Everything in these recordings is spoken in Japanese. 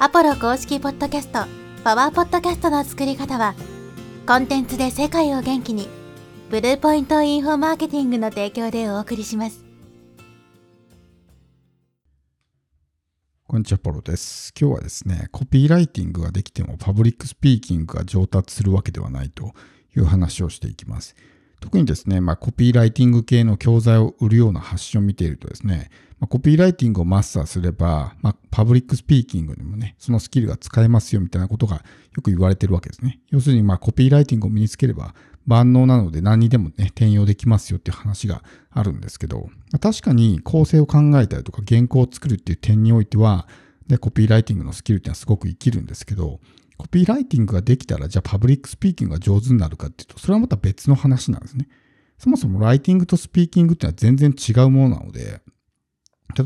アポロ公式ポッドキャスト、パワーポッドキャストの作り方は、コンテンツで世界を元気に、ブルーポイントインフォマーケティングの提供でお送りします。こんにちは、アポロです。今日はですね、コピーライティングができてもパブリックスピーキングが上達するわけではないという話をしていきます。特にですね、まあ、コピーライティング系の教材を売るような発信を見ているとですね、まあ、コピーライティングをマスターすれば、まあ、パブリックスピーキングにもね、そのスキルが使えますよみたいなことがよく言われてるわけですね。要するに、まあ、コピーライティングを身につければ万能なので何にでもね、転用できますよっていう話があるんですけど、ま、確かに構成を考えたりとか原稿を作るっていう点においては、で、コピーライティングのスキルっていうのはすごく生きるんですけど、コピーライティングができたら、じゃあパブリックスピーキングが上手になるかっていうと、それはまた別の話なんですね。そもそもライティングとスピーキングっていうのは全然違うものなので、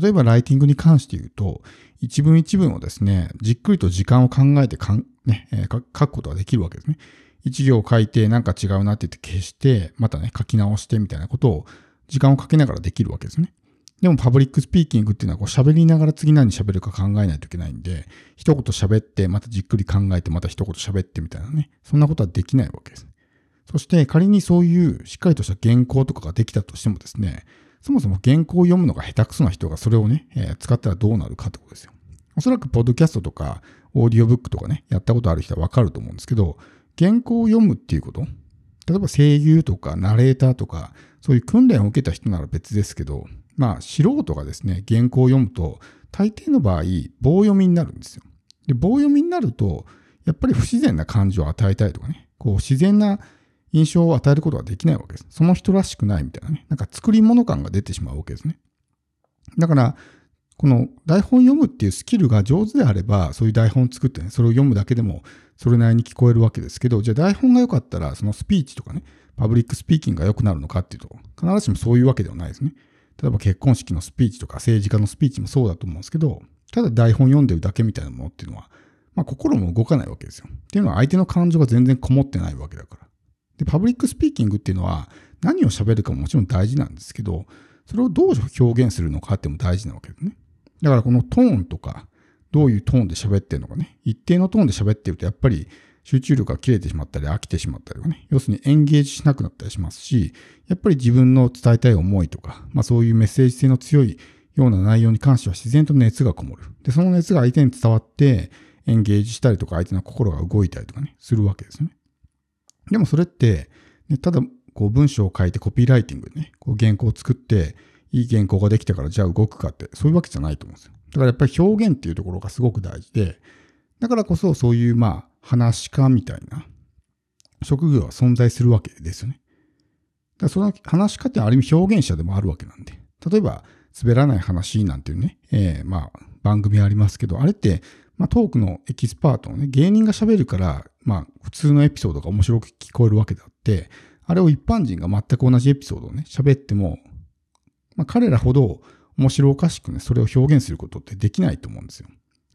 例えばライティングに関して言うと、一文一文をですね、じっくりと時間を考えてかん、ね、えー、書くことができるわけですね。一行書いてなんか違うなって言って消して、またね、書き直してみたいなことを時間をかけながらできるわけですね。でもパブリックスピーキングっていうのはこう喋りながら次何喋るか考えないといけないんで、一言喋って、またじっくり考えて、また一言喋ってみたいなね、そんなことはできないわけです。そして仮にそういうしっかりとした原稿とかができたとしてもですね、そもそも原稿を読むのが下手くそな人がそれをね、えー、使ったらどうなるかってことですよ。おそらくポッドキャストとかオーディオブックとかね、やったことある人はわかると思うんですけど、原稿を読むっていうこと、例えば声優とかナレーターとか、そういう訓練を受けた人なら別ですけど、まあ素人がですね、原稿を読むと、大抵の場合、棒読みになるんですよ。で、棒読みになると、やっぱり不自然な感情を与えたいとかね、こう自然な印象を与えることができないわけです。その人らしくないみたいなね。なんか作り物感が出てしまうわけですね。だから、この台本読むっていうスキルが上手であれば、そういう台本を作ってね、それを読むだけでもそれなりに聞こえるわけですけど、じゃあ台本が良かったら、そのスピーチとかね、パブリックスピーキングが良くなるのかっていうと、必ずしもそういうわけではないですね。例えば結婚式のスピーチとか政治家のスピーチもそうだと思うんですけど、ただ台本読んでるだけみたいなものっていうのは、まあ心も動かないわけですよ。っていうのは相手の感情が全然こもってないわけだから。で、パブリックスピーキングっていうのは何を喋るかももちろん大事なんですけど、それをどう表現するのかっても大事なわけですね。だからこのトーンとか、どういうトーンで喋ってるのかね。一定のトーンで喋ってるとやっぱり集中力が切れてしまったり飽きてしまったりとかね。要するにエンゲージしなくなったりしますし、やっぱり自分の伝えたい思いとか、まあそういうメッセージ性の強いような内容に関しては自然と熱がこもる。で、その熱が相手に伝わってエンゲージしたりとか相手の心が動いたりとかね、するわけですよね。でもそれって、ね、ただこう文章を書いてコピーライティングでね、こう原稿を作って、いい原稿ができたからじゃあ動くかって、そういうわけじゃないと思うんですよ。だからやっぱり表現っていうところがすごく大事で、だからこそそういうまあ、話家みたいな職業は存在するわけですよね。だからその話家ってある意味表現者でもあるわけなんで、例えば、滑らない話なんていうね、えー、まあ、番組ありますけど、あれって、まあ、トークのエキスパートのね、芸人が喋るから、まあ、普通のエピソードが面白く聞こえるわけであって、あれを一般人が全く同じエピソードをね、喋っても、まあ、彼らほど面白おかしくね、それを表現することってできないと思うんですよ。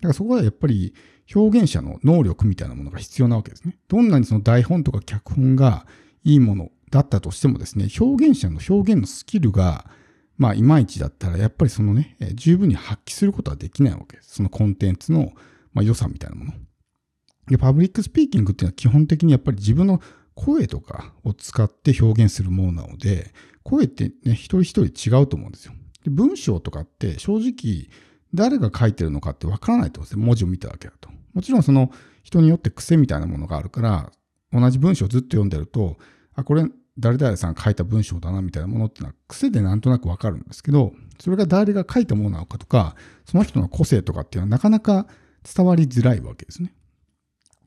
だからそこはやっぱり表現者の能力みたいなものが必要なわけですね。どんなにその台本とか脚本がいいものだったとしてもですね、表現者の表現のスキルが、まあ、いまいちだったら、やっぱりそのね、十分に発揮することはできないわけです。そのコンテンツの、まあ、良さみたいなもの。で、パブリックスピーキングっていうのは基本的にやっぱり自分の声とかを使って表現するものなので、声ってね、一人一人違うと思うんですよ。で文章とかって正直誰が書いてるのかってわからないと思うんですよ。文字を見ただけだと。もちろんその人によって癖みたいなものがあるから、同じ文章をずっと読んでると、あ、これ誰々さん書いた文章だなみたいなものっていうのは癖でなんとなくわかるんですけど、それが誰が書いたものなのかとか、その人の個性とかっていうのはなかなか伝わりづらいわけですね。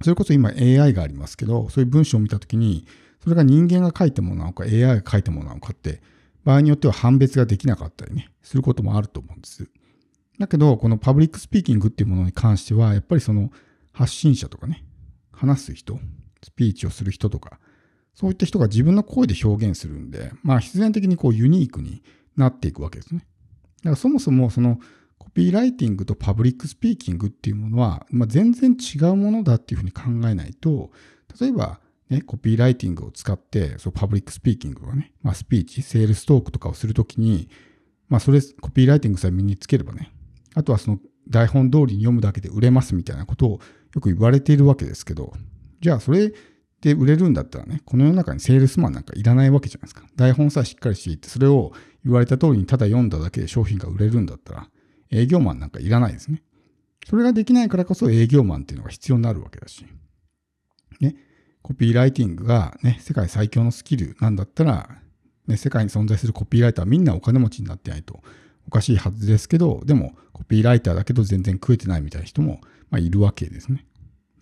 それこそ今 AI がありますけど、そういう文章を見たときに、それが人間が書いたものなのか AI が書いたものなのかって、場合によっては判別ができなかったりね、することもあると思うんです。だけど、このパブリックスピーキングっていうものに関しては、やっぱりその発信者とかね、話す人、スピーチをする人とか、そういった人が自分の声で表現するんで、まあ必然的にこうユニークになっていくわけですね。だからそもそもそのコピーライティングとパブリックスピーキングっていうものは、まあ、全然違うものだっていうふうに考えないと、例えばね、コピーライティングを使って、そう、パブリックスピーキングとかね、まあ、スピーチ、セールストークとかをするときに、まあ、それ、コピーライティングさえ身につければね、あとはその台本通りに読むだけで売れますみたいなことをよく言われているわけですけど、じゃあそれで売れるんだったらね、この世の中にセールスマンなんかいらないわけじゃないですか。台本さえしっかりしていって、それを言われた通りにただ読んだだけで商品が売れるんだったら、営業マンなんかいらないですね。それができないからこそ営業マンっていうのが必要になるわけだし。ね。コピーライティングがね、世界最強のスキルなんだったら、ね、世界に存在するコピーライターみんなお金持ちになってないとおかしいはずですけど、でもコピーライターだけど全然食えてないみたいな人も、まあ、いるわけですね。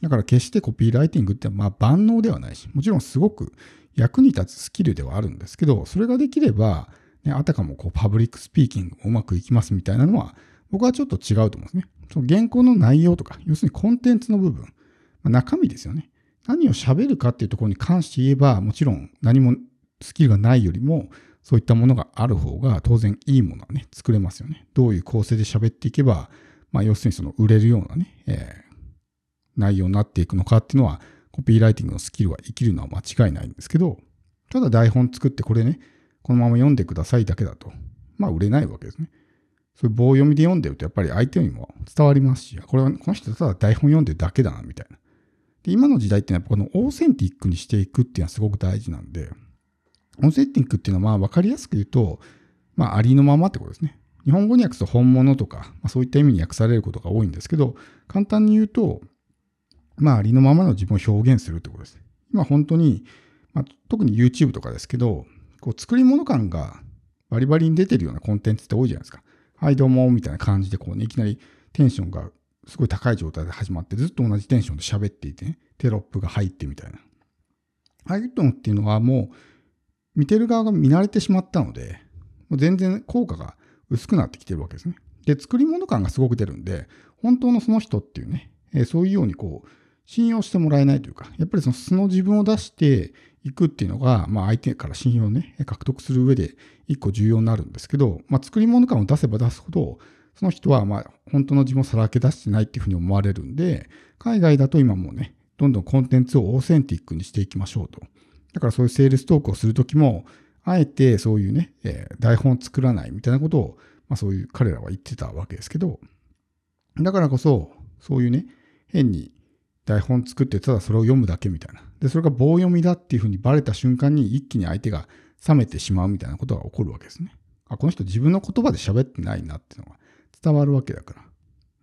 だから決してコピーライティングってまあ万能ではないし、もちろんすごく役に立つスキルではあるんですけど、それができれば、ね、あたかもこうパブリックスピーキングもうまくいきますみたいなのは、僕はちょっと違うと思うんですね。その原稿の内容とか、要するにコンテンツの部分、まあ、中身ですよね。何を喋るかっていうところに関して言えば、もちろん何もスキルがないよりも、そういったものがある方が当然いいものはね、作れますよね。どういう構成で喋っていけば、まあ要するにその売れるようなね、えー、内容になっていくのかっていうのは、コピーライティングのスキルは生きるのは間違いないんですけど、ただ台本作ってこれね、このまま読んでくださいだけだと、まあ売れないわけですね。そういう棒読みで読んでるとやっぱり相手にも伝わりますし、これはこの人ただ台本読んでるだけだなみたいな。で今の時代っていうのはこのオーセンティックにしていくっていうのはすごく大事なんで、オーセンティックっていうのはまあ分かりやすく言うと、まあありのままってことですね。日本語に訳すと本物とか、まあ、そういった意味に訳されることが多いんですけど、簡単に言うと、まあありのままの自分を表現するってことです。今本当に、まあ、特に YouTube とかですけど、こう作り物感がバリバリに出てるようなコンテンツって多いじゃないですか。はいどうもみたいな感じでこうね、いきなりテンションがすごい高い状態で始まってずっと同じテンションで喋っていてね、テロップが入ってみたいな。ああいうのっていうのはもう見てる側が見慣れてしまったので、もう全然効果が薄くなってきてるわけですね。で、作り物感がすごく出るんで、本当のその人っていうね、えー、そういうようにこう、信用してもらえないというか、やっぱりその素の自分を出していくっていうのが、まあ相手から信用をね、獲得する上で一個重要になるんですけど、まあ作り物感を出せば出すほど、その人はまあ本当の自分をさらけ出してないっていうふうに思われるんで、海外だと今もうね、どんどんコンテンツをオーセンティックにしていきましょうと。だからそういうセールストークをするときも、あえてそういうね、えー、台本を作らないみたいなことを、まあそういう彼らは言ってたわけですけど、だからこそ、そういうね、変に台本作ってただそれを読むだけみたいな。で、それが棒読みだっていうふうにバレた瞬間に一気に相手が冷めてしまうみたいなことが起こるわけですね。あ、この人自分の言葉で喋ってないなっていうのが伝わるわけだから。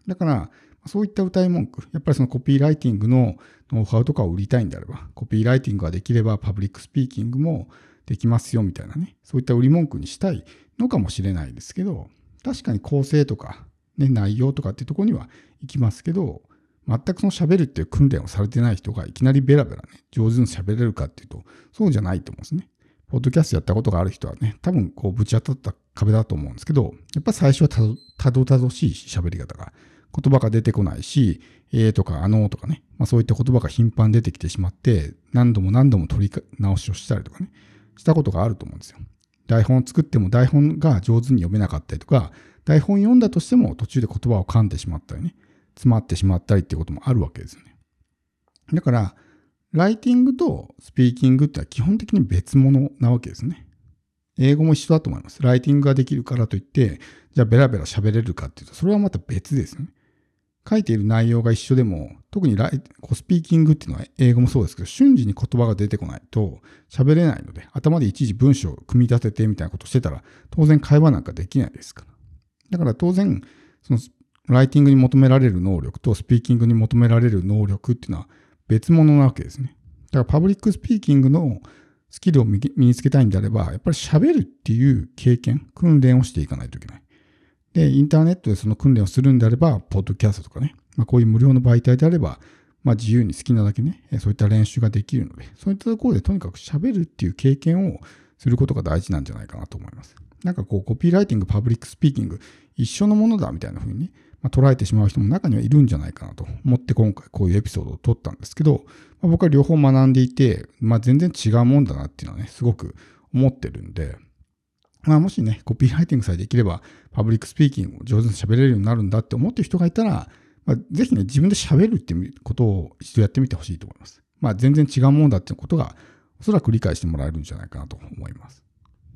だから、そういった謳い文句、やっぱりそのコピーライティングのノウハウとかを売りたいんであれば、コピーライティングができればパブリックスピーキングもできますよみたいなね、そういった売り文句にしたいのかもしれないですけど、確かに構成とか、ね、内容とかっていうところには活きますけど、全くその喋るっていう訓練をされてない人がいきなりベラベラね、上手に喋れるかっていうと、そうじゃないと思うんですね。ポッドキャストやったことがある人はね、多分こうぶち当たった壁だと思うんですけど、やっぱ最初はたどたどしいし、喋り方が。言葉が出てこないし、えーとかあのーとかね、まあそういった言葉が頻繁に出てきてしまって、何度も何度も取り直しをしたりとかね、したことがあると思うんですよ。台本を作っても台本が上手に読めなかったりとか、台本読んだとしても途中で言葉を噛んでしまったりね、詰まってしまったりっていうこともあるわけですよね。だから、ライティングとスピーキングってのは基本的に別物なわけですね。英語も一緒だと思います。ライティングができるからといって、じゃあベラベラ喋れるかっていうと、それはまた別ですよね。書いている内容が一緒でも、特にライこうスピーキングっていうのは英語もそうですけど、瞬時に言葉が出てこないと喋れないので、頭で一時文章を組み立ててみたいなことしてたら、当然会話なんかできないですから。だから当然、そのライティングに求められる能力とスピーキングに求められる能力っていうのは別物なわけですね。だからパブリックスピーキングのスキルを身につけたいんであれば、やっぱり喋るっていう経験、訓練をしていかないといけない。で、インターネットでその訓練をするんであれば、ポッドキャストとかね、まあ、こういう無料の媒体であれば、まあ、自由に好きなだけね、そういった練習ができるので、そういったところでとにかく喋るっていう経験をすることが大事なんじゃないかなと思います。なんかこう、コピーライティング、パブリックスピーキング、一緒のものだみたいな風にね、まあ、捉えてしまう人も中にはいるんじゃないかなと思って今回こういうエピソードを撮ったんですけど、まあ、僕は両方学んでいて、まあ、全然違うもんだなっていうのはね、すごく思ってるんで、まあ、もしね、コピーライティングさえできれば、パブリックスピーキングを上手に喋れるようになるんだって思ってる人がいたら、まあ、ぜひね、自分で喋るってことを一度やってみてほしいと思います。まあ、全然違うものだっていうことが、おそらく理解してもらえるんじゃないかなと思います。